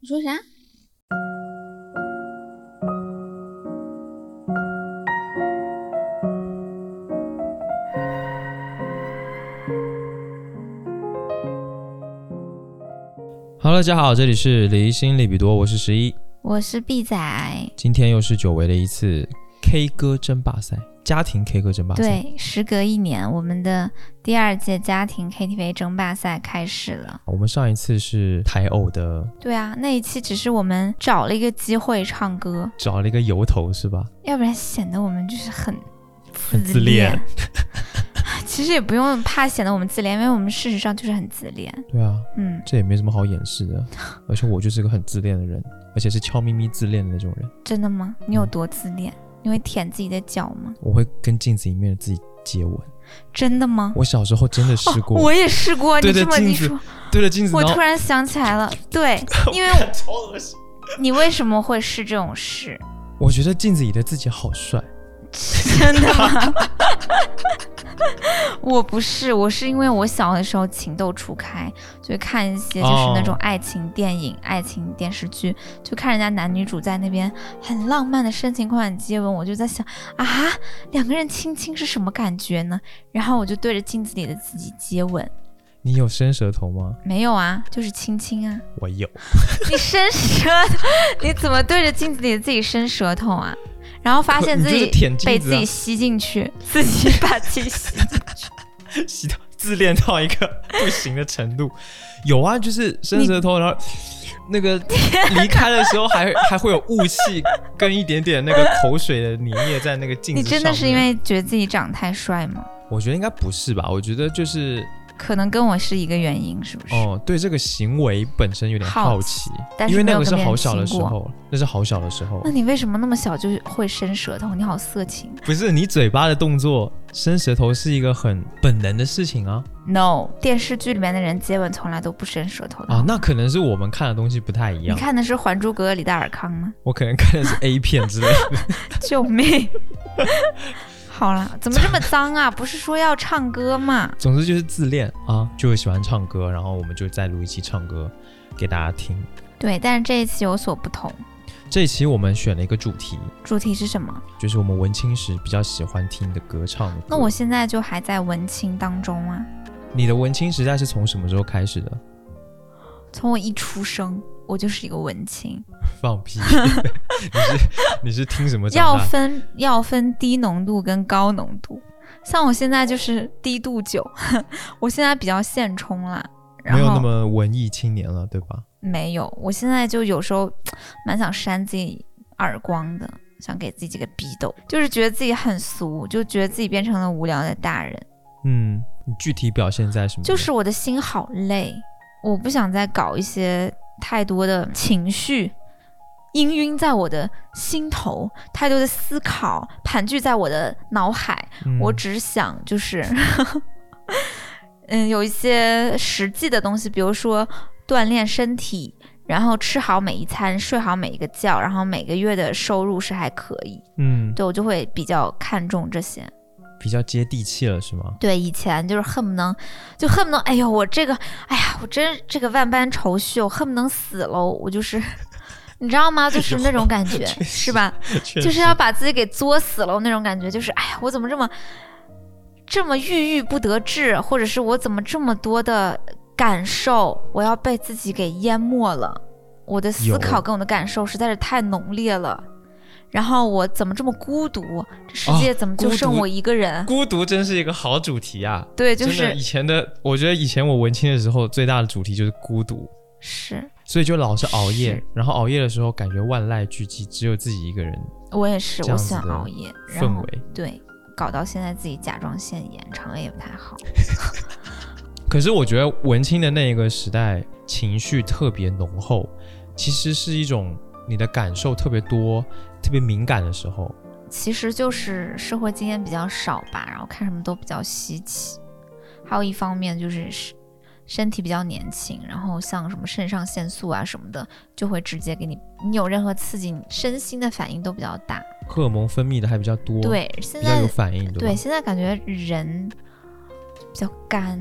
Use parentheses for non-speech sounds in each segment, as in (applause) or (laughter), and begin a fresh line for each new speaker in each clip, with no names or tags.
你说啥
？Hello，大家好，这里是离心利比多，我是十一。
我是 B 仔，
今天又是久违的一次 K 歌争霸赛，家庭 K 歌争霸赛。，
对，时隔一年，我们的第二届家庭 KTV 争霸赛开始了。
我们上一次是台偶的，
对啊，那一期只是我们找了一个机会唱歌，
找了一个由头是吧？
要不然显得我们就是很
很自恋。(laughs)
其实也不用怕显得我们自恋，因为我们事实上就是很自恋。
对啊，
嗯，
这也没什么好掩饰的。而且我就是个很自恋的人，而且是悄咪咪自恋的那种人。
真的吗？你有多自恋？你会舔自己的脚吗？
我会跟镜子里面的自己接吻。
真的吗？
我小时候真的试过，
哦我也试过。
对
你这么
着镜子
一说，
对着镜子，
我突然想起来了。对，(laughs) 因为
超恶心。
你为什么会试这种事？
我觉得镜子里的自己好帅。
真的吗？(laughs) 我不是，我是因为我小的时候情窦初开，就会看一些就是那种
哦
爱情电影、爱情电视剧，就看人家男女主在那边很浪漫的深情款款接吻，我就在想啊，两个人亲亲是什么感觉呢？然后我就对着镜子里的自己接吻，
你有伸舌头吗？
没有啊，就是亲亲啊。
我有。
你伸舌头，(laughs) 你怎么对着镜子里的自己伸舌头啊？然后发现自己被自己吸进去，(laughs) 自己把自己吸进去。
吸到自恋到一个不行的程度。(laughs) 有啊，就是伸舌头，然后那个离开的时候还还会有雾气跟一点点那个口水的粘液在那个镜子上。
你真的是因为觉得自己长得太帅吗？
我觉得应该不是吧？我觉得就是
可能跟我是一个原因，是不是？
哦，对这个行为本身有点
好
好奇，
但是
因为那个是好小的时候，那是好小的时候
那，你为什么那么小就会伸舌头？你好色情。
不是你嘴巴的动作，伸舌头是一个很本能的事情啊
No，电视剧里面的人接吻从来都不伸舌头的。
啊，那可能是我们看的东西不太一样你，
看的是《还珠格格》里的尔康吗？
我可能看的是 A 片之类的。(laughs)
救命！(laughs) 好了，怎么这么脏啊？(laughs) 不是说要唱歌吗？
总之就是自恋啊，就会喜欢唱歌，然后我们就再录一期唱歌给大家听。
对，但是这一期有所不同，
这一期我们选了一个主题，
主题是什么？
就是我们文青时比较喜欢听的歌唱的歌。
那我现在就还在文青当中啊，
你的文青时代是从什么时候开始的？
从我一出生，我就是一个文青。(laughs)
放屁！(laughs) 你是你是听什么
要？分要分低浓度跟高浓度，像我现在就是低度酒，(laughs) 我现在比较现充啦，
没有那么文艺青年了，对吧？
没有，我现在就有时候 (tsk) 蛮想扇自己耳光的，想给自己几个逼斗，就是觉得自己很俗，就觉得自己变成了无聊的大人，
嗯，你具体表现在什么？
就是我的心好累，我不想再搞一些太多的情绪。氤氲在我的心头，太多的思考盘踞在我的脑海，
嗯
我只想就是，(laughs) 嗯，有一些实际的东西，比如说锻炼身体，然后吃好每一餐，睡好每一个觉，然后每个月的收入是还可以，
嗯
对我就会比较看重这些。
比较接地气了，是吗？
对，以前就是恨不能，就恨不能，哎呦，我这个，哎呀，我真这个万般愁绪，我恨不能死喽，我就是，(laughs) 你知道吗？(laughs) 就是那种感觉，是吧？就是要把自己给作死了那种感觉，就是哎呀，我怎么这么这么郁郁不得志，或者是我怎么这么多的感受，我要被自己给淹没了，我的思考跟我的感受实在是太浓烈了。然后我怎么这么孤独？这世界怎么就剩我一个人？
孤独真是一个好主题啊！
对，就是
以前的，我觉得以前我文青的时候，最大的主题就是孤独，
是
所以就老是熬夜，然后熬夜的时候感觉万籁俱寂，只有自己一个人
我也是，我喜欢熬夜，
氛围。
对，搞到现在自己甲状腺炎，肠胃也不太好。(laughs)
可是我觉得文青的那一个时代，情绪特别浓厚，其实是一种你的感受特别多、特别敏感的时候。
其实就是社会经验比较少吧，然后看什么都比较稀奇。还有一方面就是身身体比较年轻，然后像什么肾上腺素啊什么的，就会直接给你，你有任何刺激，你身心的反应都比较大。
荷尔蒙分泌的还比较多，，
对，现
在有反应，对
对？现在感觉人比较干，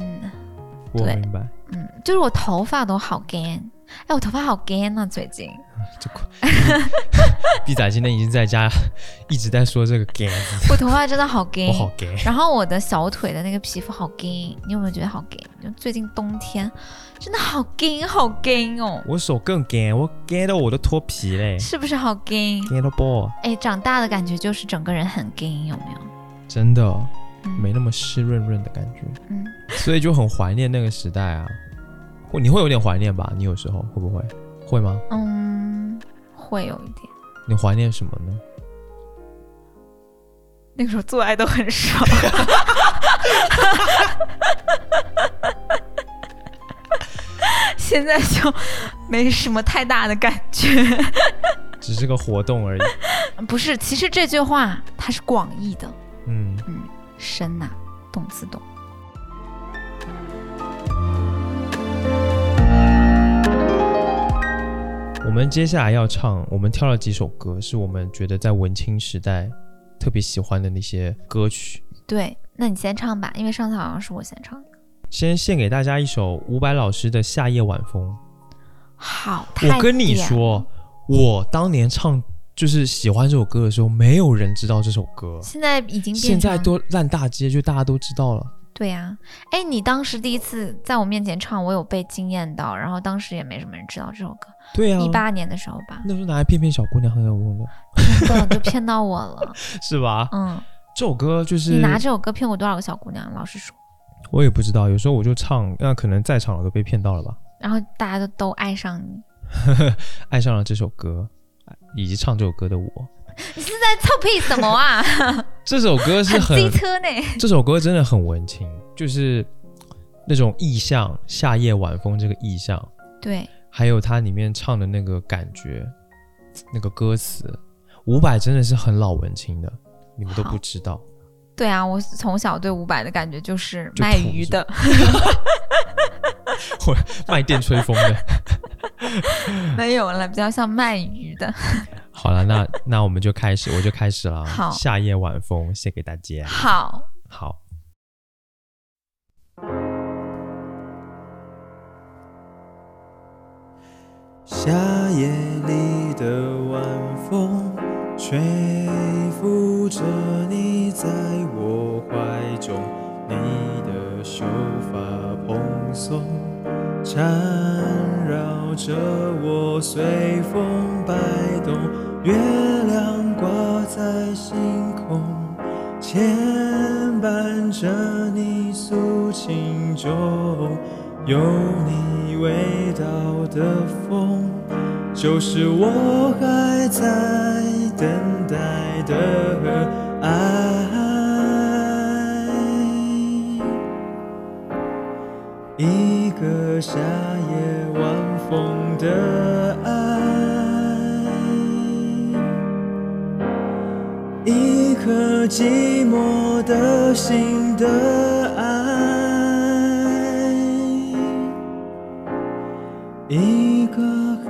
我明白。
嗯，就是我头发都好干，哎，我头发好干啊，最近。(laughs)
这个毕仔今天已经在家一直在说这个字，
我头发真的好干
我。好 gay。
然后我的小腿的那个皮肤好干，你有没有觉得好干？就最近冬天真的好干好干哦，
我手更 gay，我 gay 到我都脱皮嘞
是不是好干
？，gay 到爆，
哎，长大的感觉就是整个人很干，有没有？
真的
嗯
没那么湿润润的感觉，
嗯，
所以就很怀念那个时代啊。或你会有点怀念吧？你有时候会不会？会吗？
嗯，会有一点。
你怀念什么呢？
那个时候做爱都很少，(laughs) 现在就没什么太大的感觉。
只是个活动而已。
不是，其实这句话它是广义的，
嗯嗯，
深呐、动词动。
我们接下来要唱，我们挑了几首歌，是我们觉得在文青时代特别喜欢的那些歌曲。
对，那你先唱吧，因为上次好像是我先唱的。
先献给大家一首伍佰老师的《夏夜晚风》。
好，
我跟你说，我当年唱就是喜欢这首歌的时候，没有人知道这首歌，
现在已经变
现在都烂大街，就大家都知道了。
对呀、哎，你当时第一次在我面前唱，我有被惊艳到，然后当时也没什么人知道这首歌，
对啊，
一八年的时候吧，
那时候拿来骗骗小姑娘很有用的，
真的都骗到我了。(laughs)
是吧？
嗯，
这首歌就是
你拿这首歌骗过多少个小姑娘？老实说，
我也不知道，有时候我就唱，那可能在场的都被骗到了吧，
然后大家都都爱上你，(laughs)
爱上了这首歌，以及唱这首歌的我。
你是在臭屁什么啊？(laughs)
这首歌是
很
很
机车呢。
这首歌真的很文青，就是那种意象，夏夜晚风这个意象，
对，
还有它里面唱的那个感觉，那个歌词，伍佰真的是很老文青的，你们都不知道。
对啊，我从小对伍佰的感觉就是卖鱼的，(laughs)
或卖电吹风的。(laughs) (laughs)
没有了，比较像卖鱼的。(laughs)
好了，那那我们就开始，我就开始了啊。(laughs)
好
夏夜晚风献给大家。
好，
好。
夏夜里的晚风，吹拂着你在我怀中，你的秀发蓬松，缠绕着我随风摆动，月亮挂在星空，牵绊着你诉情中。有你味道的风，就是我还在等待的爱。一个夏夜晚风的爱，一颗寂寞的心的爱，一个海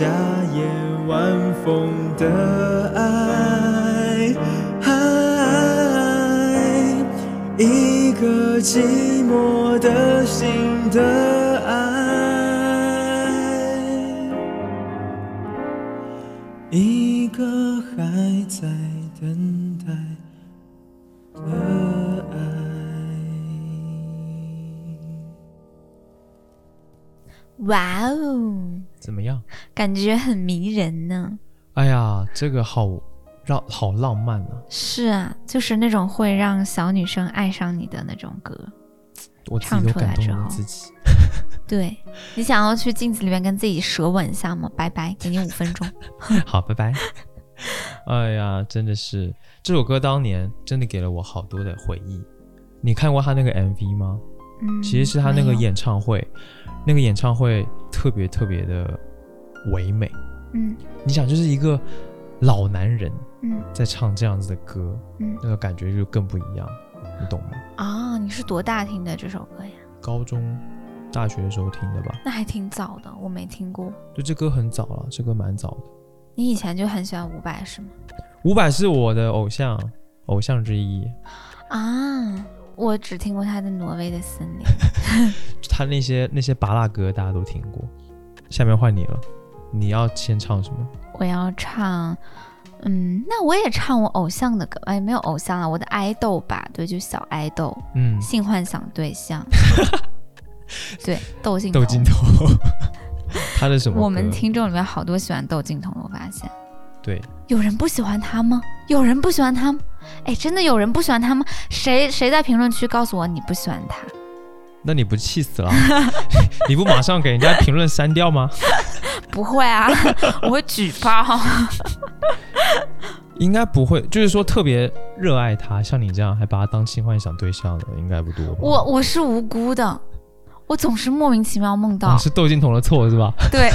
夏夜晚风的爱，一个寂寞的心的爱，一个还在等待的爱。
哇哦，
怎么样？
感觉很迷人呢。
哎呀，这个好让好浪漫啊！
是啊，就是那种会让小女生爱上你的那种歌。
我自己都
唱出来
感动
之后
了自己。(laughs)
对你想要去镜子里面跟自己舌吻一下吗？拜拜，给你五分钟。(laughs)
好，拜拜。哎呀，真的是这首歌当年真的给了我好多的回忆。你看过他那个 MV 吗？
嗯，
其实是他那个，演唱会，那个演唱会特别特别的唯美。
嗯
你想，就是一个老男人
嗯
在唱这样子的歌，
嗯
那个感觉就更不一样，你懂吗？
啊，你是多大听的这首歌呀？
高中、大学的时候听的吧？
那还挺早的，我没听过。
就这歌很早了，这歌蛮早的。
你以前就很喜欢伍佰是吗？
伍佰是我的偶像，偶像之一。
啊，我只听过他的《挪威的森林》。(laughs)
他那些那些拔蜡歌大家都听过。下面换你了，你要先唱什么？
我要唱，嗯，那我也唱我偶像的歌，哎，没有偶像啊，我的爱豆吧，对，就小爱豆，
嗯，
性幻想对象，(laughs) 对，窦靖
窦靖童。(laughs) 他的什么？
我们听众里面好多喜欢窦靖童的，我发现
对，
有人不喜欢他吗？有人不喜欢他吗？哎，真的有人不喜欢他吗？谁谁在评论区告诉我你不喜欢他？
那你不气死了？(laughs) 你不马上给人家评论删掉吗？(laughs)
不会啊，(laughs) 我会举报。
应该不会，就是说特别热爱他，像你这样还把他当性幻想对象的，应该不多吧？
我我是无辜的，我总是莫名其妙梦到，
哦是窦靖童的错是吧？
对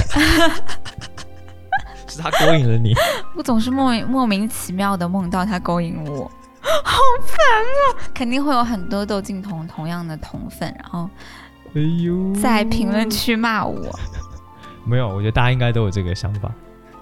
是他勾引了你。(laughs)
我总是莫名莫名其妙的梦到他勾引我，(laughs) 好烦啊！肯定会有很多窦靖童同样的同粉，然后
哎呦，
在评论区骂我。
没有，我觉得大家应该都有这个想法。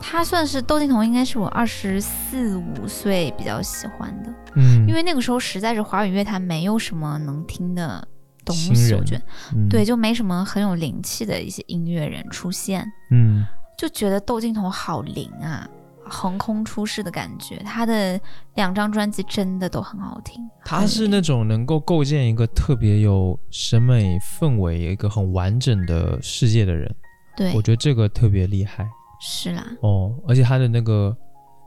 他算是窦靖童，应该是我二十四五岁比较喜欢的，
嗯，
因为那个时候实在是华语乐坛没有什么能听的东西，我觉得
嗯
对，，就没什么很有灵气的一些音乐人出现，
嗯，
就觉得窦靖童好灵啊，横空出世的感觉。他的两张专辑真的都很好听，
他是那种能够构建一个特别有审美氛围、一个很完整的世界的人，
对
我，觉得这个特别厉害
是啦。
哦。而且他的那个，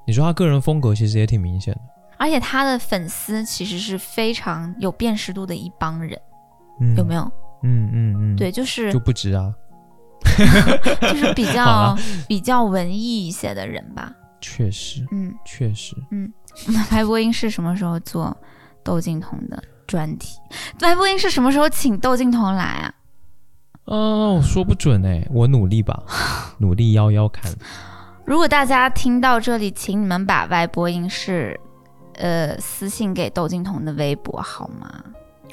你说他个人风格其实也挺明显的，
而且他的粉丝其实是非常有辨识度的一帮人，
嗯，
有没有？
嗯嗯嗯，
对，，就是
就不值啊，
就是比较
啦
比较文艺一些的人吧。
确实
嗯，
确实，嗯 (laughs)
白播音是什么时候做窦靖童的专题？白播音是什么时候请窦靖童来啊？
哦，说不准哎，我努力吧，(laughs) 努力邀邀看。
如果大家听到这里，请你们把外播音是，呃，私信给窦靖童的微博好吗？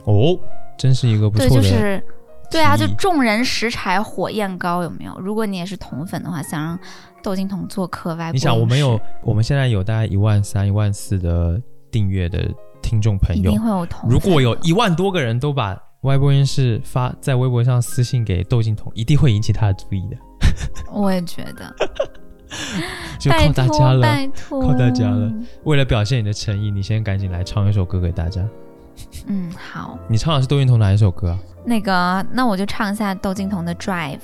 哦，真是一个不
对，
错的，
就是，对啊，就众人拾柴火焰高，有没有？如果你也是铜粉的话，想让窦靖童做客外播音室，
你想，我们有我们现在有大概一万三、一万四的订阅的听众朋友
一定，会有同。
如果有一万多个人都把歪播音室发在微博上私信给窦靖童，一定会引起他的注意的，(laughs)
我也觉得，(laughs)
就靠大家了。
拜托，
靠大家了。为了表现你的诚意，你先赶紧来唱一首歌给大家。
嗯，好，
你唱的是窦靖童哪一首歌啊
那个，那我就唱一下窦靖童的《Drive》。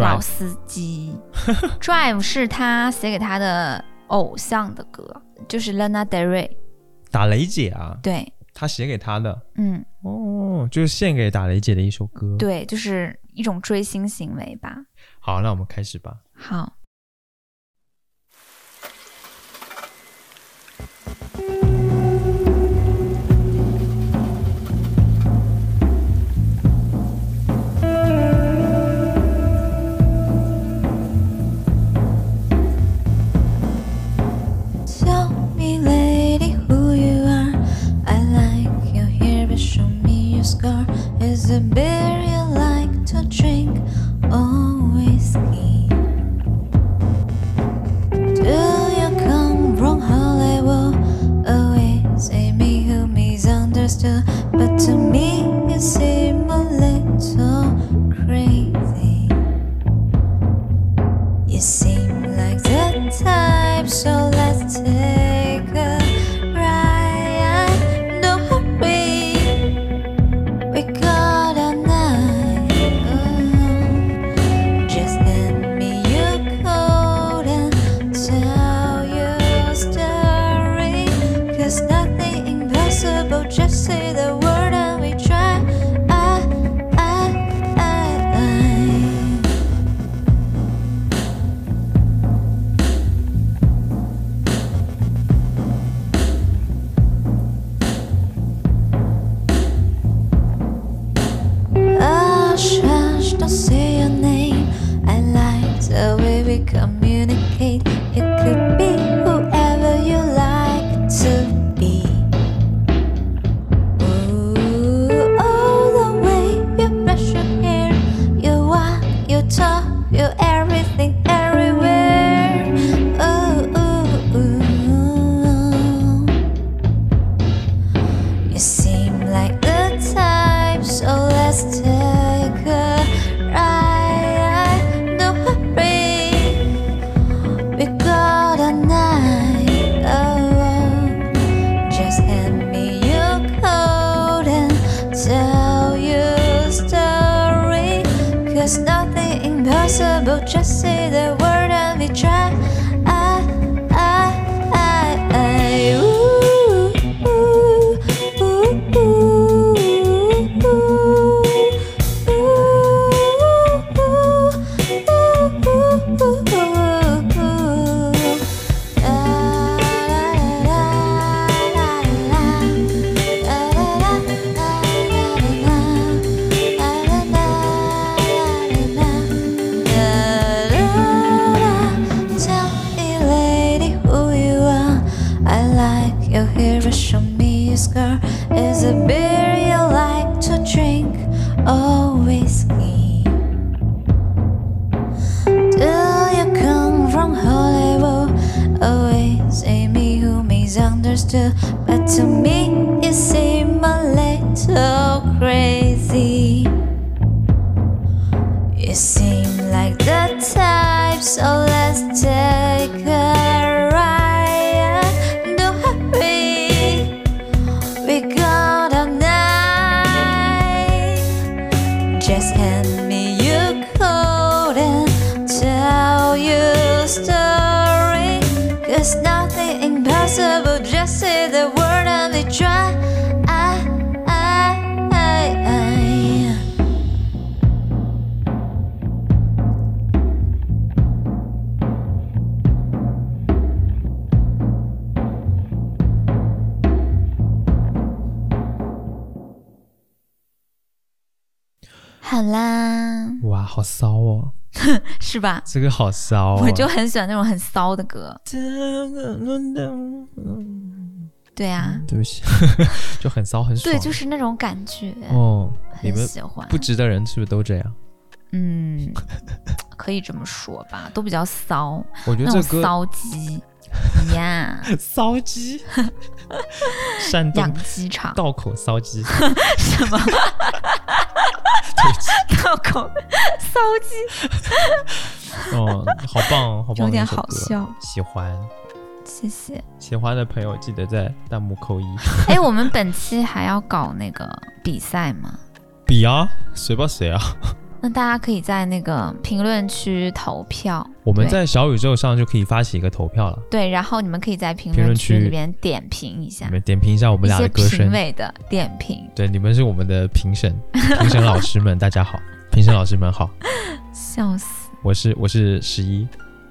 老司机，(laughs) Drive 是他写给他的偶像的歌，就是 Lana Del Rey。
打雷姐啊，
对，
他写给他的
嗯，
哦，就是献给打雷姐的一首歌。，
对，就是一种追星行为吧。
好，那我们开始吧。
好，。「scar is a beer you like to drink or whiskey. Do you come from Hollywood? Always say me who misunderstood, but to me you seem 吧？
这个好骚哦。
我就很喜欢那种很骚的歌。对啊，
对不起，(laughs) 就很骚很爽。
对，就是那种感觉，
哦，你
很
们
喜欢。
不值的人是不是都这样？
嗯，(laughs) 可以这么说吧，都比较骚，
我觉得这歌
骚鸡呀，
骚鸡，山东 (laughs)
养鸡场
道口骚鸡，
什么道口骚鸡，
哦，(laughs) 好棒，(laughs) 好棒，
有点好笑
喜欢
谢谢。
喜欢的朋友记得在弹幕扣一。(laughs)
哎，我们本期还要搞那个比赛吗？
比啊，谁吧谁啊？
那大家可以在那个评论区投票。
我们在小宇宙上就可以发起一个投票了，
对，然后你们可以在评
评论区
里边点评一下
你们点评一下我们俩的歌声
评。委的点评，
对，你们是我们的评审，评审老师们，大家好，评审老师们好，
笑死！
我是我是十一，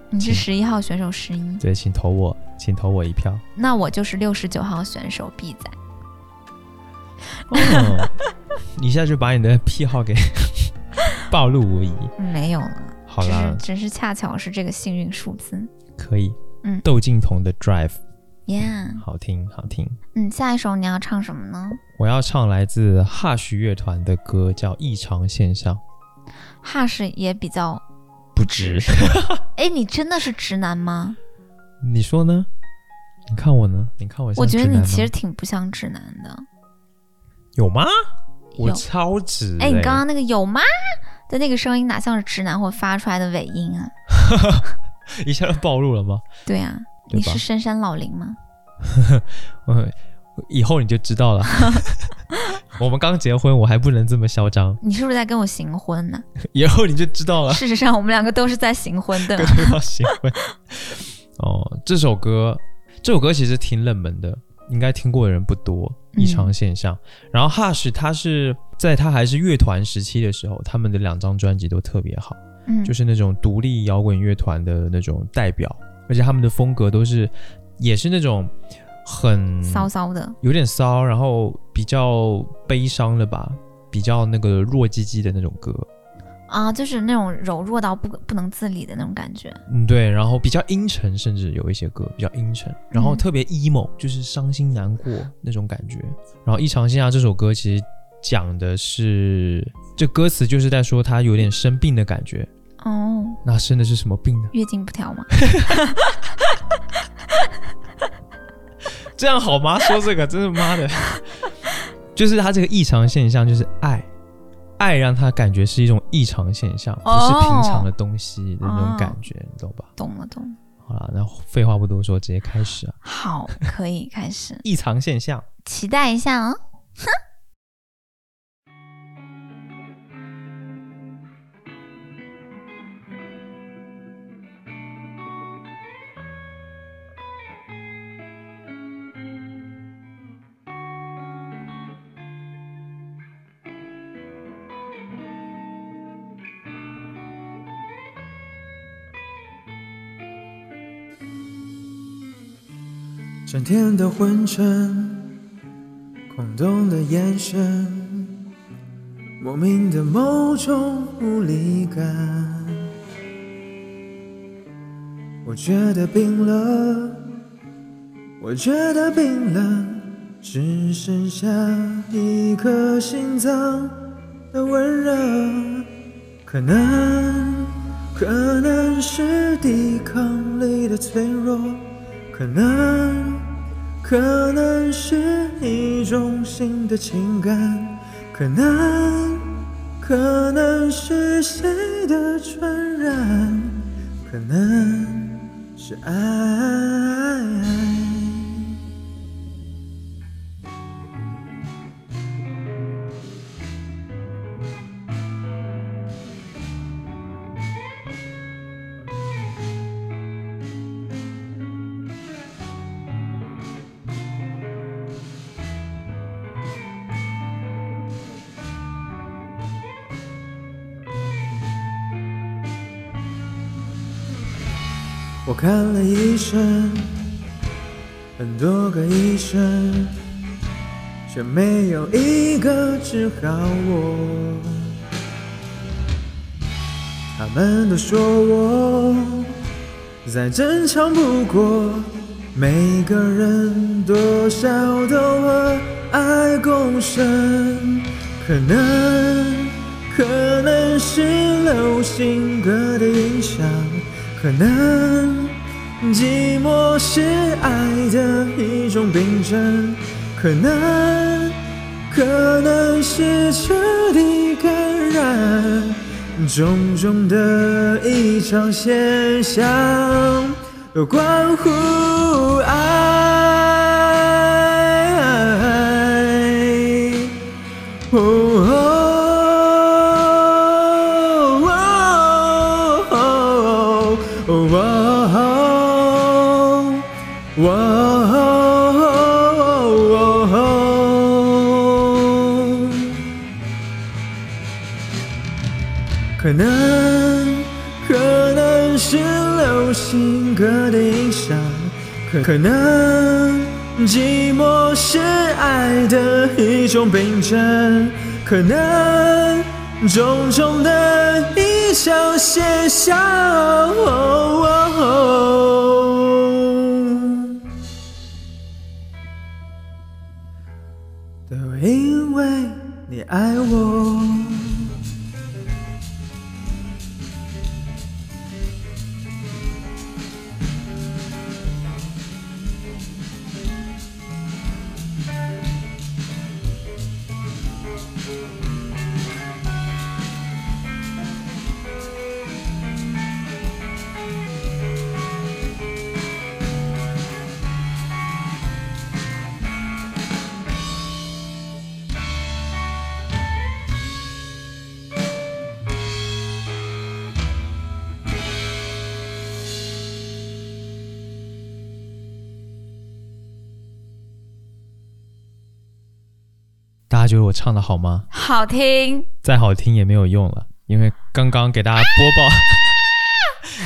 你是
请
十一号选手十一，
对，请投我，请投我一票。
那我就是六十九号选手 B 仔。
哦，你一下就把你的癖好给 (laughs) 暴露无遗。
嗯没有了，
好啦，
只是只是恰巧是这个幸运数字。
可以。
嗯
窦靖童的
Drive，Yeah，、(laughs)
好听好听。
嗯，下一首你要唱什么呢？
我要唱来自哈什乐团的歌，叫《异常现象》，
哈什也比较，
不直。(laughs)
哎，你真的是直男吗？
你说呢？你看我呢？你看我
我觉得你其实挺不像直男的。
有吗？我超直、
哎，你刚刚那个有吗的那个声音，哪像是直男会发出来的尾音啊？(laughs)
一下就暴露了吗？
对啊，
对
你是深山老林吗？
嗯，(laughs) 以后你就知道了。(laughs) 我们刚结婚，我还不能这么嚣张，
你是不是在跟我行婚呢？(laughs)
以后你就知道了。
事实上，我们两个都是在行婚的
跟。对方 (laughs) 行婚。哦，这首歌，这首歌其实挺冷门的，应该听过的人不多。
嗯
异常现象。然后 Hush 他是在他还是乐团时期的时候，他们的两张专辑都特别好，
嗯，
就是那种独立摇滚乐团的那种代表，而且他们的风格都是也是那种很
骚骚的。
有点骚，然后比较悲伤的吧，比较那个弱唧唧的那种歌。
啊，就是那种柔弱到不不能自理的那种感觉。
嗯，对，然后比较阴沉，甚至有一些歌比较阴沉，然后
嗯
特别 emo，、就是伤心难过那种感觉。然后《异常现象》这首歌其实讲的是，这歌词就是在说他有点生病的感觉。
哦，
那生的是什么病呢？
月经不调吗？(laughs)
这样好吗？(laughs) 说这个真是妈的，就是他这个异常现象就是爱，爱让他感觉是一种异常现象，不是平常的东西的那种感觉，你懂吧？
懂了，懂了。
好了，那废话不多说，直接开始啊！
好，可以开始，
异常现象。
期待一下哦。
整天的昏沉，空洞的眼神，莫名的某种无力感。我觉得冰冷，我觉得冰冷，只剩下一颗心脏的温热。可能，可能是抵抗力的脆弱。可能，可能是一种新的情感，可能，可能是谁的传染，可能是爱。看了医生，很多个医生，却没有一个治好我。他们都说我再正常不过，每个人多少都和爱共生，可能，可能是流行歌的影响。可能寂寞是爱的一种病症，可能可能是彻底感染，种种的一场现象都关乎可能寂寞是爱的一种病症，可能重重的异常现象。
家觉得我唱的好吗？
好听，
再好听也没有用了，因为刚刚给大家播报，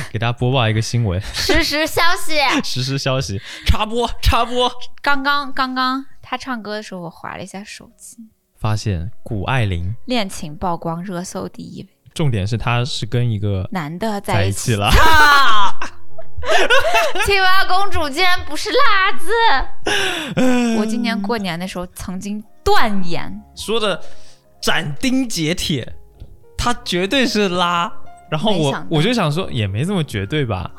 (laughs) 给大家播报一个新闻，
实时消息。(laughs)
实时消息，插播插播，
刚刚刚刚他唱歌的时候，我划了一下手机，
发现谷爱凌，
恋情曝光热搜第一位，
重点是她是跟一个
男的
在
在一起
一起了，
啊！(laughs) 青蛙公主竟然不是辣子！我今年过年的时候曾经断言，
说的斩钉截铁，他绝对是拉。然后我我就想说，也没这么绝对吧，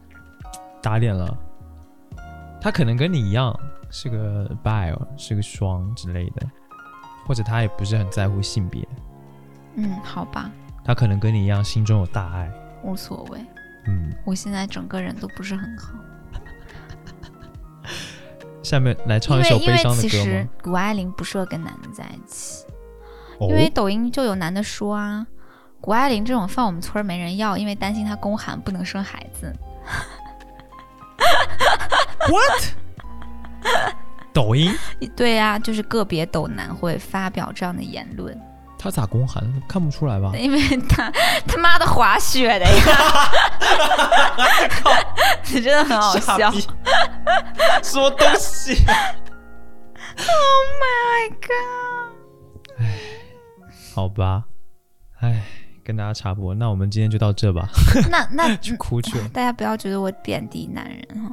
(sighs) 打脸了。他可能跟你一样是个 bi，是个双之类的，或者他也不是很在乎性别，
嗯，好吧，
他可能跟你一样心中有大爱。
无所谓。
嗯，
我现在整个人都不是很好，
下面来唱一首悲伤的
其实？谷爱凌不适合跟男的在一起，
哦
因为抖音就有男的说啊，谷爱凌这种放我们村没人要，因为担心她宫寒不能生孩子。
what？抖音 (laughs)
对呀、就是个别抖男会发表这样的言论，
他咋宫寒？看不出来吧？
因为他他妈的滑雪的呀，你 (laughs) 真的很好笑。(laughs)
什么东西
？My God！
好吧，哎，跟大家插播，那我们今天就到这吧，
那 (laughs) 那
去哭去了。
大家不要觉得我贬低男人哈，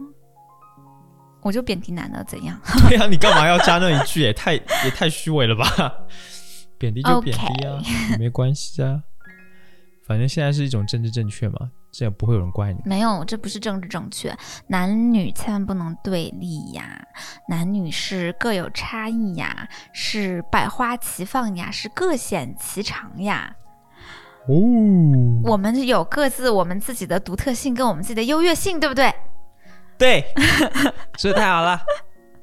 我就贬低男的怎样？
对啊，你干嘛要加那一句？也太也太虚伪了吧？贬低就贬低啊也没关系啊。反正现在是一种政治正确嘛，这样不会有人怪你。
没有，这不是政治正确，男女千万不能对立呀，男女是各有差异呀，是百花齐放呀，是各显其长呀。
哦，
我们有各自我们自己的独特性跟我们自己的优越性，对不对？
对，(laughs) 说的太好了，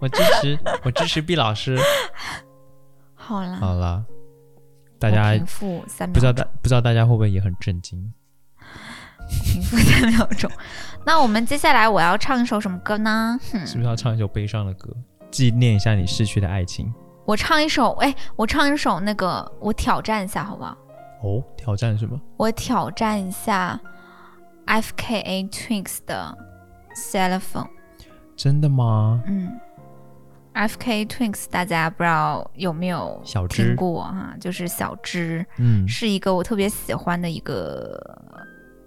我支持，我支持毕老师。(laughs)
好了，
好了，大家
平复三秒
不知道大不知道大家会不会也很震惊？
平复三秒钟。那我们接下来我要唱一首什么歌呢？哼，
是不是要唱一首悲伤的歌，纪念一下你逝去的爱情？
我唱一首，哎，我唱一首那个，我挑战一下好不好？
哦，挑战什么？
我挑战一下 FKA Twins 的 Cellphone。
真的吗？
嗯，FK Twins，大家不知道有没有听过哈、就是小芝，
嗯，
是一个我特别喜欢的一个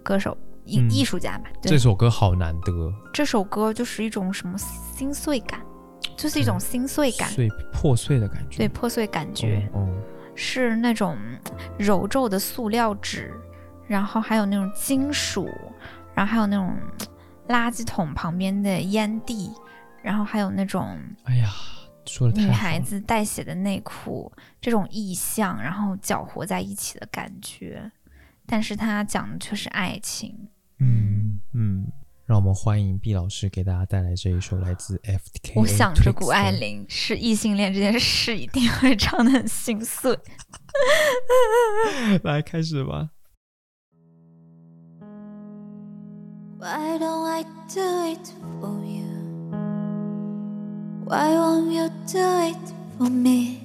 歌手。艺
嗯
艺术家吧，对。
这首歌好难得，
这首歌就是一种什么心碎感，就是一种心碎感，
碎破碎的感觉，
对破碎感觉，
哦，哦。
是那种揉皱的塑料纸，然后还有那种金属，然后还有那种垃圾桶旁边的烟蒂，然后还有那种
哎呀，说的太
女孩子带血的内裤这种意象，然后搅和在一起的感觉。但是它讲的却是爱情，
嗯嗯，让我们欢迎毕老师给大家带来这一首来自 FK。
我想着谷爱，凌是异性恋这件事，一定会唱的很心碎。(laughs)
来开始吧。
Why don't I do it? Why won't you do it for me?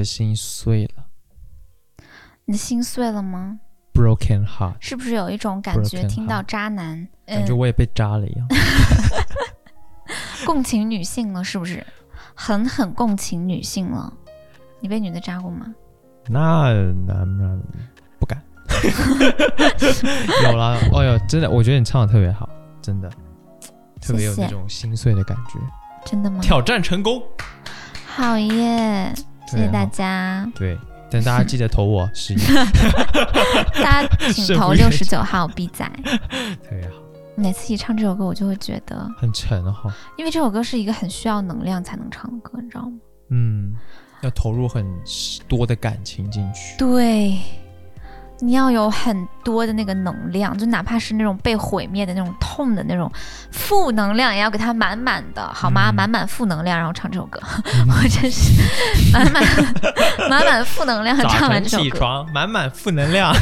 的心碎了
你的心碎了吗
？，broken heart，
是不是有一种感觉，听到渣男，
感觉
嗯，
我也被渣了一样。(laughs)
共情女性了，是不是？狠狠共情女性了。你被女的渣过吗？
那那那不敢。(laughs) 有啦，哦哟，真的，我觉得你唱的特别好，真的，特别有那种心碎的感觉。
真的吗？
挑战成功，
好耶！谢谢大家，
对，但大家记得投我 (laughs) 十一，
大家请投六十九号 B 仔。
特别好，
每次一唱这首歌，我就会觉得，
很沉哈。
因为这首歌是一个很需要能量才能唱的歌，你知道吗？
嗯，要投入很多的感情进去。
对，你要有很多的那个能量，就哪怕是那种被毁灭的那种痛的那种负能量，也要给它满满的，好吗？
嗯
满满负能量，然后唱这首歌，(laughs) 我真是满满 (laughs) 满满负能量唱完
晨
这首歌。
起床，满满负能量。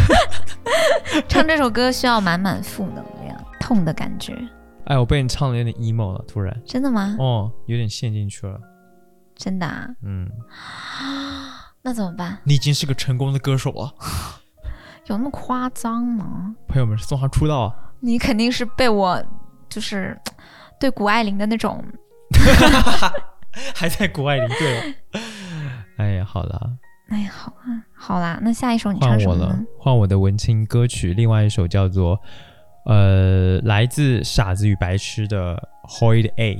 (laughs)
唱这首歌需要满满负能量，痛的感觉，
哎，我被你唱的有点 emo 了，突然，
真的吗？
哦，有点陷进去了。
真的啊？
嗯，(gasps)
那怎么办？
你已经是个成功的歌手了，
有那么夸张吗？
朋友们，送他出道啊！
你肯定是被我就是 (tsk) 对谷爱凌的那种 (laughs)
还在国外领队哦。(laughs) 哎呀，好啦，
哎呀，好啊，好啦，那下一首你唱什么呢？，
换我的文青歌曲，另外一首叫做呃，来自傻子与白痴的《Hold A》。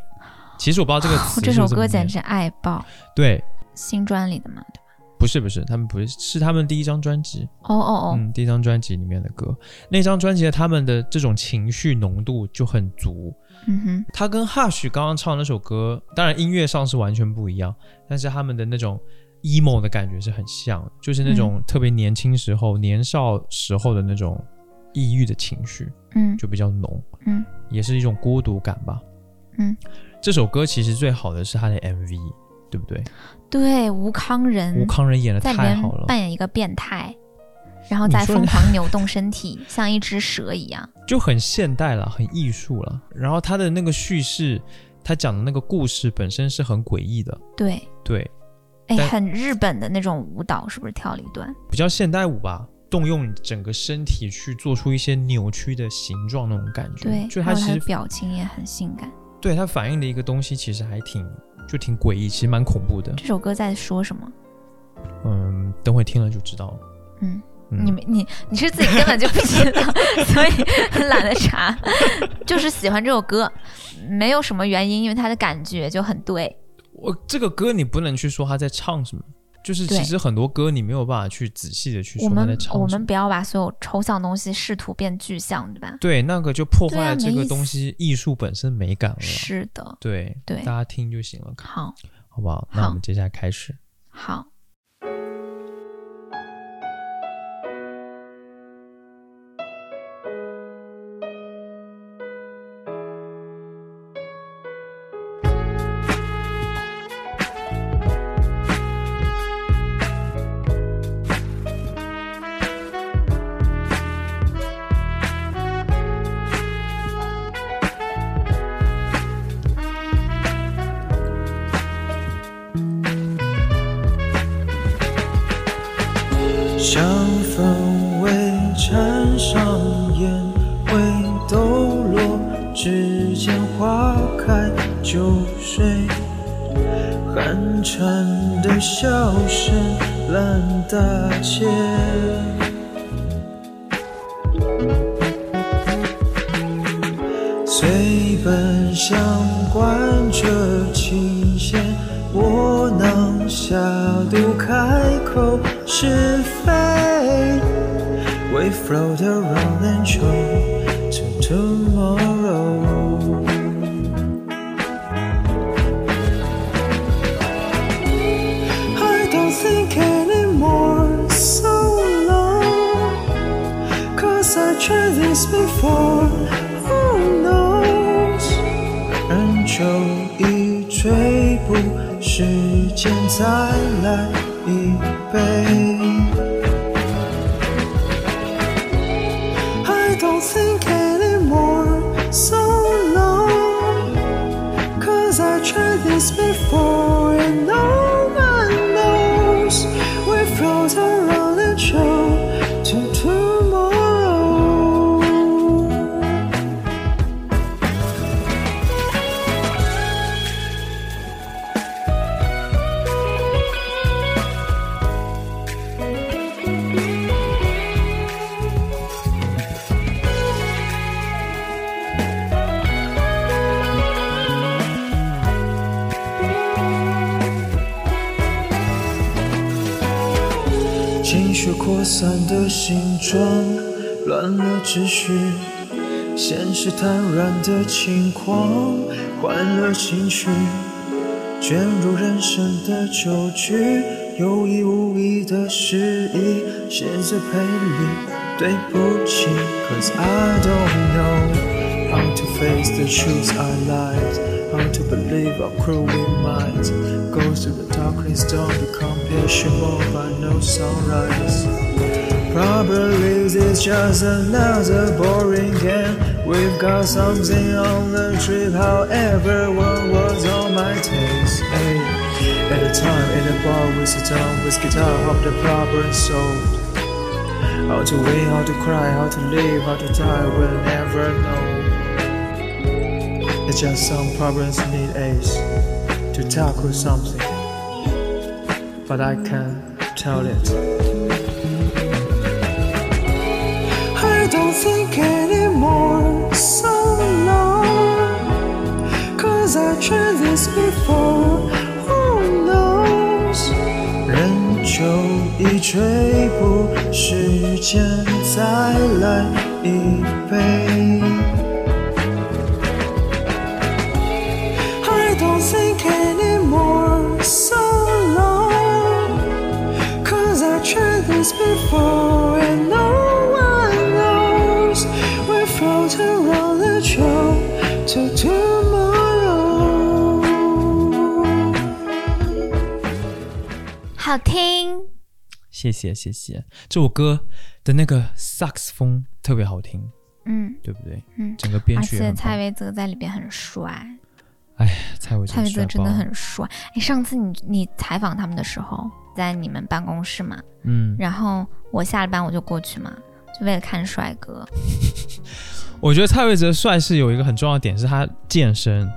其实我不知道这个词
哦这首歌简直爱爆，
对，
新专里的嘛，对吧？
不是不是，他们不是是他们第一张专辑，
哦哦哦，
嗯，第一张专辑里面的歌，那张专辑的他们的这种情绪浓度就很足。
嗯哼，
他跟 Hush 刚刚唱的那首歌，当然音乐上是完全不一样，但是他们的那种 emo 的感觉是很像，就是那种特别年轻时候、年少时候的那种抑郁的情绪，
嗯。
就比较浓，
嗯，
也是一种孤独感吧。
嗯，
这首歌其实最好的是他的 MV，对不对？
对，吴康仁
吴康仁演的太好了，
扮演一个变态，然后再
你说的
疯狂扭动身体，(laughs) 像一只蛇一样。
就很现代了，很艺术了。然后他的那个叙事，他讲的那个故事本身是很诡异的，
对，
对，
哎，很日本的那种舞蹈，是不是跳了一段？
比较现代舞吧，动用你整个身体去做出一些扭曲的形状那种感觉。
对，
就
他
其实
表情也很性感。
对他反映的一个东西，其实还挺就挺诡异，其实蛮恐怖的。
这首歌在说什么？
嗯，等会听了就知道了。
嗯，
嗯
你没你你是自己根本就不知道，(laughs) 所以很懒得查，就是喜欢这首歌，没有什么原因，因为它的感觉就很对。
我这个歌你不能去说他在唱什么，就是其实很多歌你没有办法去仔细的去
我
说他在
们
唱什么。
我们不要把所有抽象东西试图变具象，对吧？
对那个就破坏了这个东西艺术本身美感了。
是的，
对
对
大家听就行了，
好，
好不好？那我们接下来开始。
好。
香氛未缠上烟灰抖落，指尖花开就睡，寒蝉的笑声烂大街。再来。扩散的形状，乱了秩序。现实瘫软的轻狂，换了情绪，卷入人生的酒局，有意无意的失忆，是最赔礼。对不起，Cause I don't know how to face the truth I lied, to believe our cruel minds Goes Go through the darkest dawn, become more by no sunrise. Probably this just another boring game. We've got something on the trip, how everyone was on my taste. Hey, at a time in a bar we sit down with guitar, hope the problem solved. How to win, how to cry, how to live, how to die, we'll never know It's just some problems need ace to tackle something, but I can't tell it. I don't think anymore so long. Cause I tried this before. Who knows? 人就一追捕，时间再来一
好听，
谢谢谢谢。这首歌的那个萨克斯风特别好听，
嗯
对不对？
嗯，
整个编曲而且。
蔡维泽在里边很帅，
蔡伟
蔡维泽
帅
真的很帅。哎，上次你你采访他们的时候，在你们办公室嘛，
嗯，
然后我下了班我就过去嘛，就为了看帅哥。(laughs)
我觉得蔡维泽帅是有一个很重要的点，是他健身，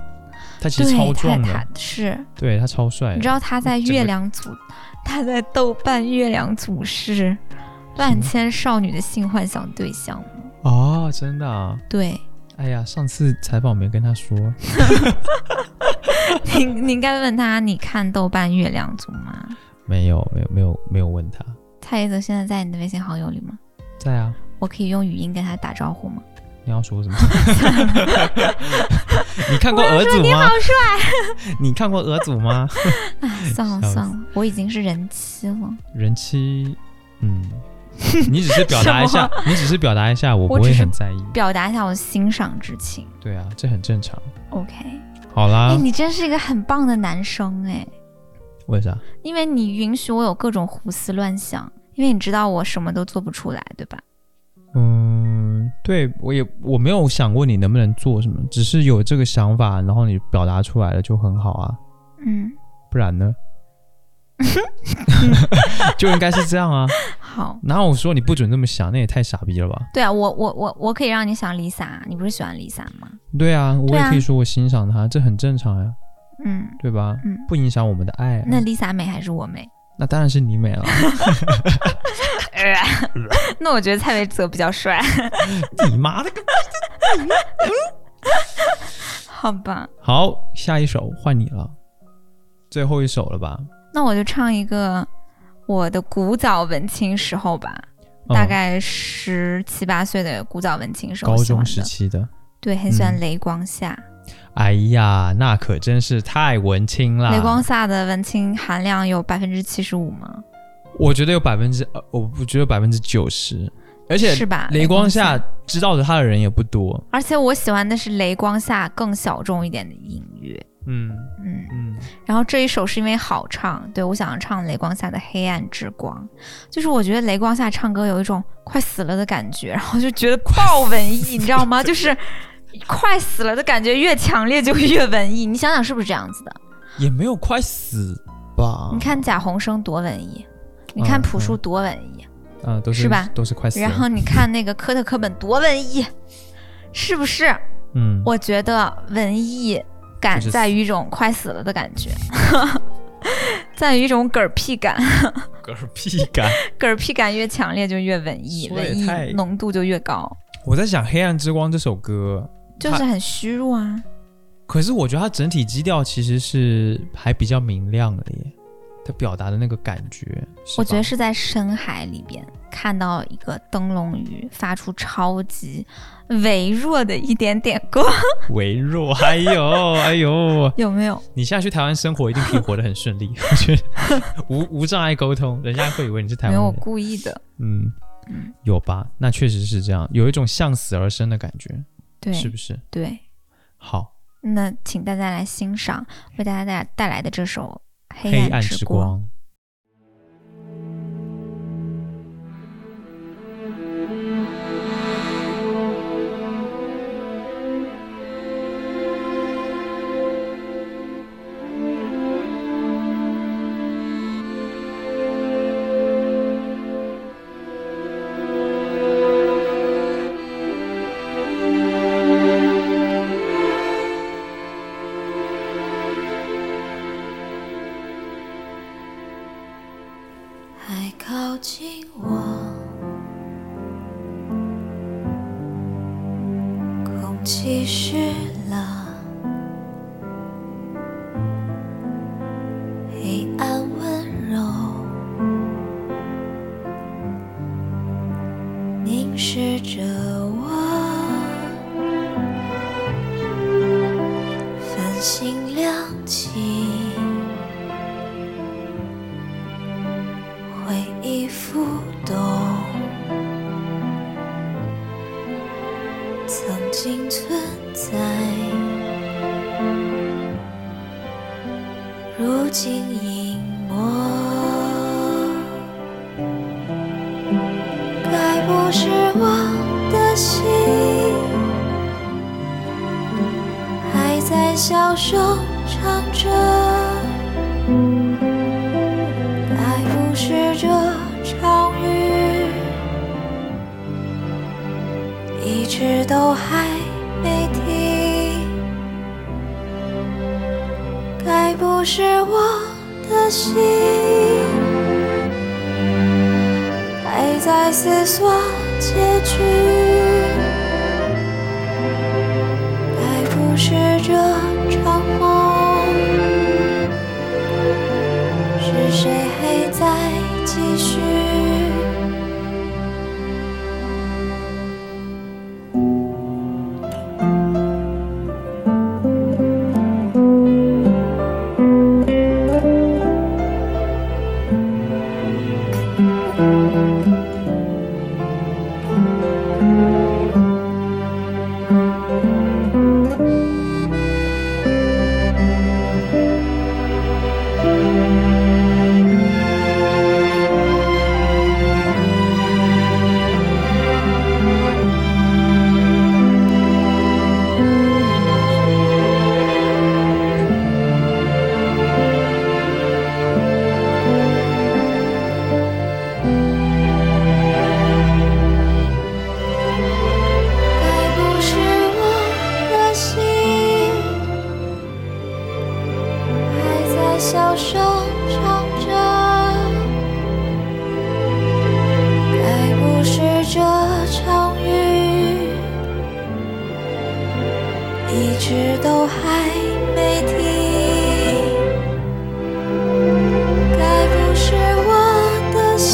他其实，超壮
他他
的，
是，
对他超帅。
你知道他在月亮组，他在豆瓣月亮组是万千少女的性幻想对象吗？
哦，真的、啊？
对，
哎呀，上次采访没跟他说，(laughs)
你你应该问他，你看豆瓣月亮组吗？
没有，没有，没有，没有问他。
蔡依泽现在在你的微信好友里吗？
在啊，
我可以用语音跟他打招呼吗？
你要说什么？(laughs) (laughs) 你看过俄组吗？
帅！
你看过俄组吗？
哎，算了算了，我已经是人妻了。
人妻，嗯，(laughs) 你只是表达一下，你只是表达一下，我不会很在意。
表达一下我欣赏之情。
对啊，这很正常。
OK，
好啦
哎，，你真是一个很棒的男生哎，
为啥？
因为你允许我有各种胡思乱想，因为你知道我什么都做不出来，对吧？
嗯，对我也我没有想过你能不能做什么，只是有这个想法，然后你表达出来了就很好啊，
嗯，
不然呢？(laughs) 就应该是这样啊！(laughs)
好，
然后我说你不准这么想？那也太傻逼了吧？
对啊，我我我我可以让你想 Lisa，你不是喜欢 Lisa 吗？
对啊，我也可以说我欣赏她，这很正常呀、
嗯
对吧？
嗯，
不影响我们的爱啊、
那 Lisa 美还是我美？
那当然是你美了，
那我觉得蔡维泽比较帅，
你妈的个！
好吧？
好，下一首换你了，最后一首了吧？
那我就唱一个我的古早文青时候吧，
嗯
大概十七八岁的古早文青时候
高中时期的。
对，很喜欢
嗯
雷光夏。
哎呀，那可真是太文青了！
雷光下的文青含量有百分之七十五吗？
我觉得有百分之，呃我不觉得百分之九十，而且
是吧？
雷光下，知道的他的人也不多。
而且我喜欢的是雷光下更小众一点的音乐。
嗯
嗯，
嗯，
然后这一首是因为好唱，对我想要唱雷光下的《黑暗之光》，就是我觉得雷光下唱歌有一种快死了的感觉，然后就觉得爆文艺，(laughs) 你知道吗？就是快死了的感觉越强烈就越文艺，你想想是不是这样子的？
也没有快死吧？
你，看贾宏声多文艺，你看
嗯
朴树
嗯
多文艺，
嗯、都是
是吧
都是快死了。
然后你看那个科特·科本多文艺，是不是？
嗯，
我觉得文艺感在于一种快死了的感觉，(laughs) 在于一种嗝屁感。
嗝屁感。(laughs)
嗝屁感越强烈就越文艺，文艺浓度就越高，
我在想《黑暗之光》这首歌，
就是很虚弱啊。
可是我觉得它整体基调其实是还比较明亮的耶，它表达的那个感觉，
我觉得是在深海里边看到一个灯笼鱼发出超级微弱的一点点光，(laughs)
微弱。哎呦哎呦，
有没有？
你现在去台湾生活一定可以活得很顺利，(laughs) 我觉得无无障碍沟通，人家会以为你是台湾
没有，我。故意的。
嗯
嗯，
有吧？那确实是这样，有一种向死而生的感觉，
对
是不是？
对，
好，
那请大家来欣赏为大家带带来的这首《黑
黑
暗之光》。
在
小声唱着，该不是这场雨一直都还没停，该不是我的心还在思索结局。这一直都还没停。该不是我的心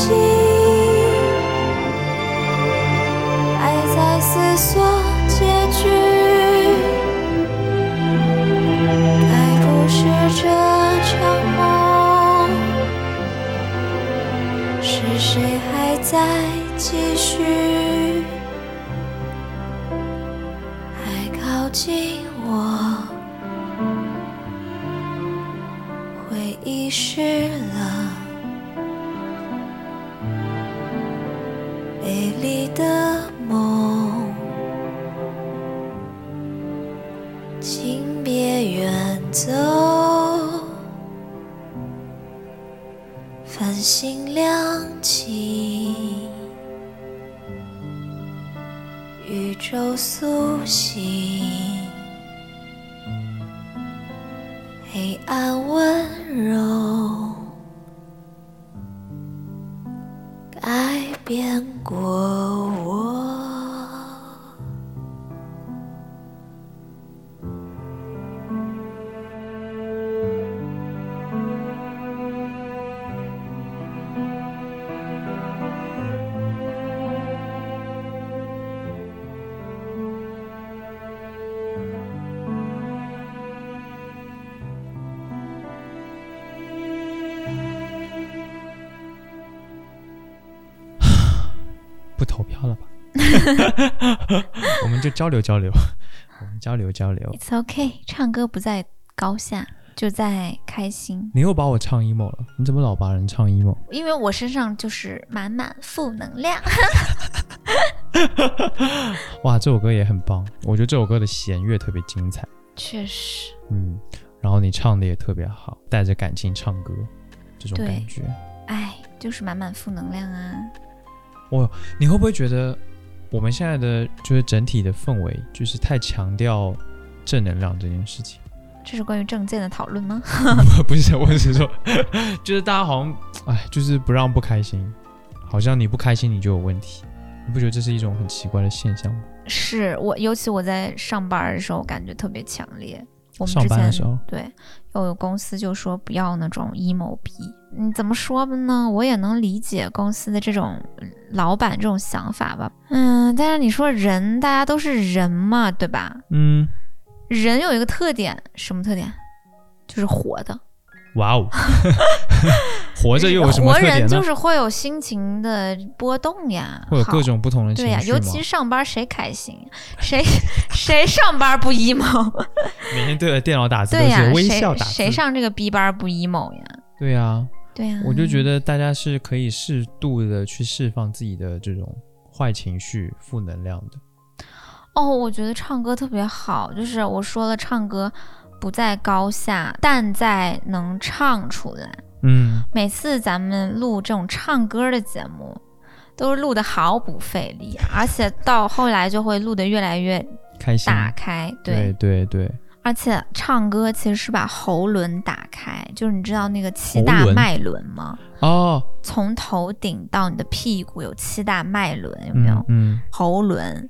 还在思索结局，该不是这场梦，是谁还在继续？(laughs) 我
们就交流交流，(laughs) 我们交流交流。
It's okay，唱歌不在高下，就在开心。
你又把我唱 emo 了，你怎么老把人唱 emo？
因为我身上就是满满负能量。(laughs)
哇，这首歌也很棒，我觉得这首歌的弦乐特别精彩，
确实，
嗯，然后你唱的也特别好，带着感情唱歌，这种感觉，
哎，就是满满负能量啊。
你会不会觉得我们现在的就是整体的氛围，就是太强调正能量这件事情？
这是关于证件的讨论吗？(laughs)
不是，我是说，(laughs) 就是大家好像，哎，就是不让不开心，好像你不开心你就有问题，你不觉得这是一种很奇怪的现象吗？
是我，尤其我在上班的时候，感觉特别强烈。我们
上
之前
班的时候
对，有公司就说不要那种 emo 逼。你怎么说呢？我也能理解公司的这种老板这种想法吧。嗯，但是你说人，大家都是人嘛，对吧？
嗯，
人有一个特点，什么特点？就是活的。
哇哦，(laughs) 活着又有什么
活
特点呢？
人就是会有心情的波动呀，
会有各种不同的情绪
对呀？尤其上班谁开心？谁 (laughs) 谁上班不 emo？
每天对着电脑打字
呀
是，微笑打字。
谁上这个 B 班不 emo 呀？
对呀、
对呀，
我就觉得大家是可以适度的去释放自己的这种坏情绪、负能量的。
哦，我觉得唱歌特别好，就是我说了唱歌，
不在高下，但在能唱出来。
嗯，
每次咱们录这种唱歌的节目，都是录的毫不费力，而且到后来就会录的越来越
开心。
打开。
对对对，
而且唱歌其实是把喉轮打开，就是你知道那个七大脉轮吗？
哦，
从头顶到你的屁股有七大脉轮，有没有？
嗯嗯
喉轮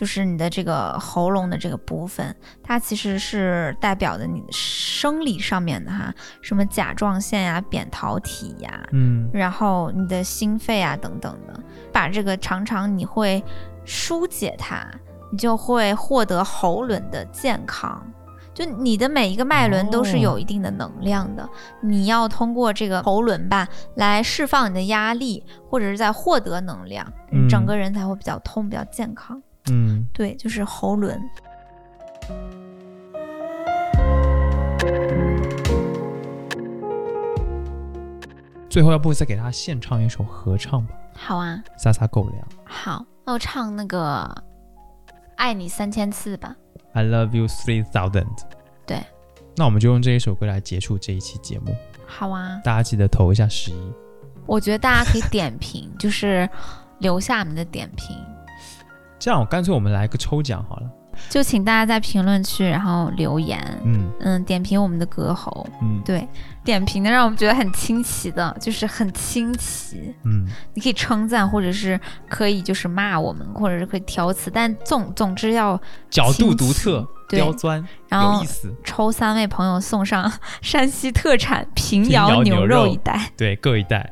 就是你的这个喉咙的这个部分，它其实是代表的你的生理上面的哈，什么甲状腺呀、扁桃体呀，
嗯
然后你的心肺啊等等的，把这个常常你会疏解它，你就会获得喉轮的健康。就你的每一个脉轮都是有一定的能量的，你要通过这个喉轮吧来释放你的压力，或者是在获得能量，
嗯
整个人才会比较通、比较健康。
嗯，
对，就是喉轮。
最后要不再给大家献唱一首合唱吧，
好啊，
撒撒狗粮。
好，那我唱那个《爱你三千次》吧。
I love you three thousand。
对，
那我们就用这一首歌来结束这一期节目。
好啊，
大家记得投一下十一。
我觉得大家可以点评，(laughs) 就是留下你们的点评。
这样，干脆我们来个抽奖好了。
就请大家在评论区然后留言，
嗯
嗯，点评我们的歌喉，
嗯
对，点评的让我们觉得很清奇的，就是很清奇。
嗯，
你可以称赞，或者是可以就是骂我们，或者是可以挑刺，但总总之要
角度独特，刁钻，
然后。抽三位朋友送上山西特产平
平遥
遥牛
牛肉
一袋，
对，各一袋，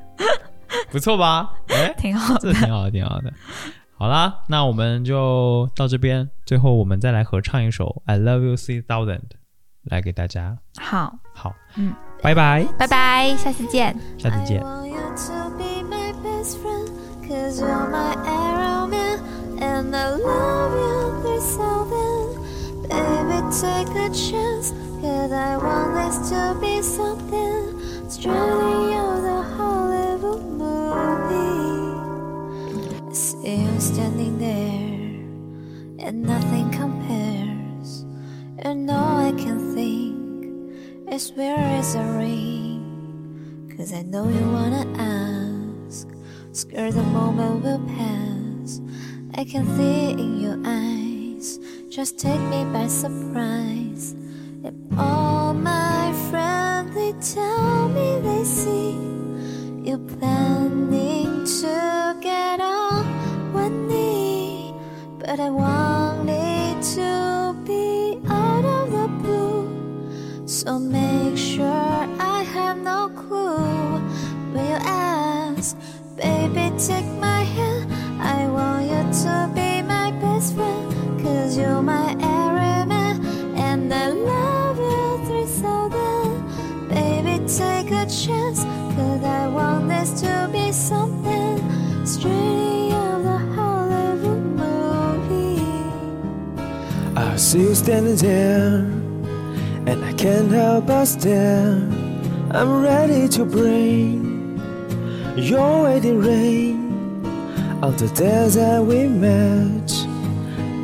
不错吧？哎，(laughs)
挺好的。
这挺好的，挺好的。好啦，那我们就到这边，最后我们再来合唱一首《I Love You Three Thousand》，来给大家。
好，
好，
嗯，
拜拜，
拜拜，下次见。
下次见
I。Standing there, and nothing compares, and all I can think is where is the ring? Cause I know you wanna ask. Scared the moment will pass. I can see in your eyes. Just take me by surprise. And all my friends, they tell me they see you planning to get on But I want it to be out of the blue. So make sure I have no clue when you ask, baby, take my hand. I want you to be my best friend, cause you're my every man, and I love you 3000. Baby, take a chance, cause I want this to be something straight
see you standing there, and I can't help but stare. I'm ready to bring your wedding ring on the day that we met.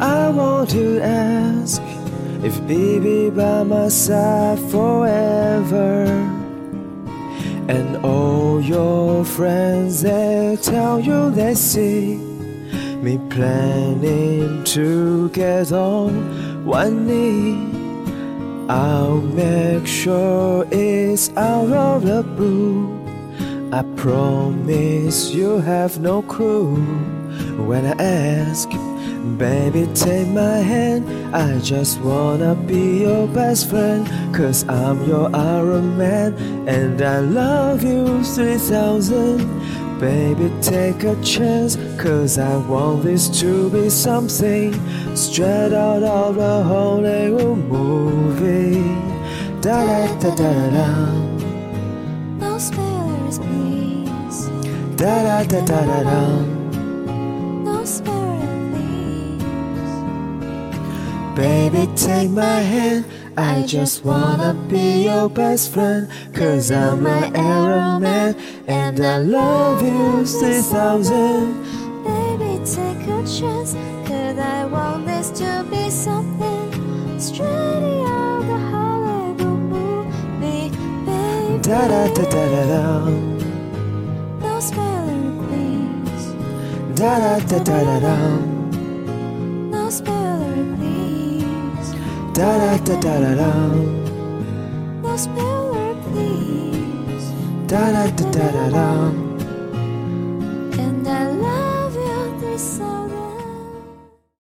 I want to ask if baby by my side forever. And all your friends they tell you they see me planning to get on one knee. I'll make sure it's out of the blue. I promise you have no clue when I ask. Baby, take my hand. I just wanna be your best friend. Cause I'm your Iron Man. And I love you 3000. Baby, take a chance. Cause I want this to be something straight out of a Hollywood movie. Da da da da da da.
No spoilers, please.
Da da da da da da.
No spoilers, please.
Baby, take my hand. I just wanna be your best friend. Cause I'm my Iron Man. And I love you 3000.
Baby, take a chance. Cause I want this to be something straight out the Hollywood movie, baby.
Da da da da da da.
No speller, please.
Da da da da da da. Da da da da da da.
No speller, please.
Da da da da da da.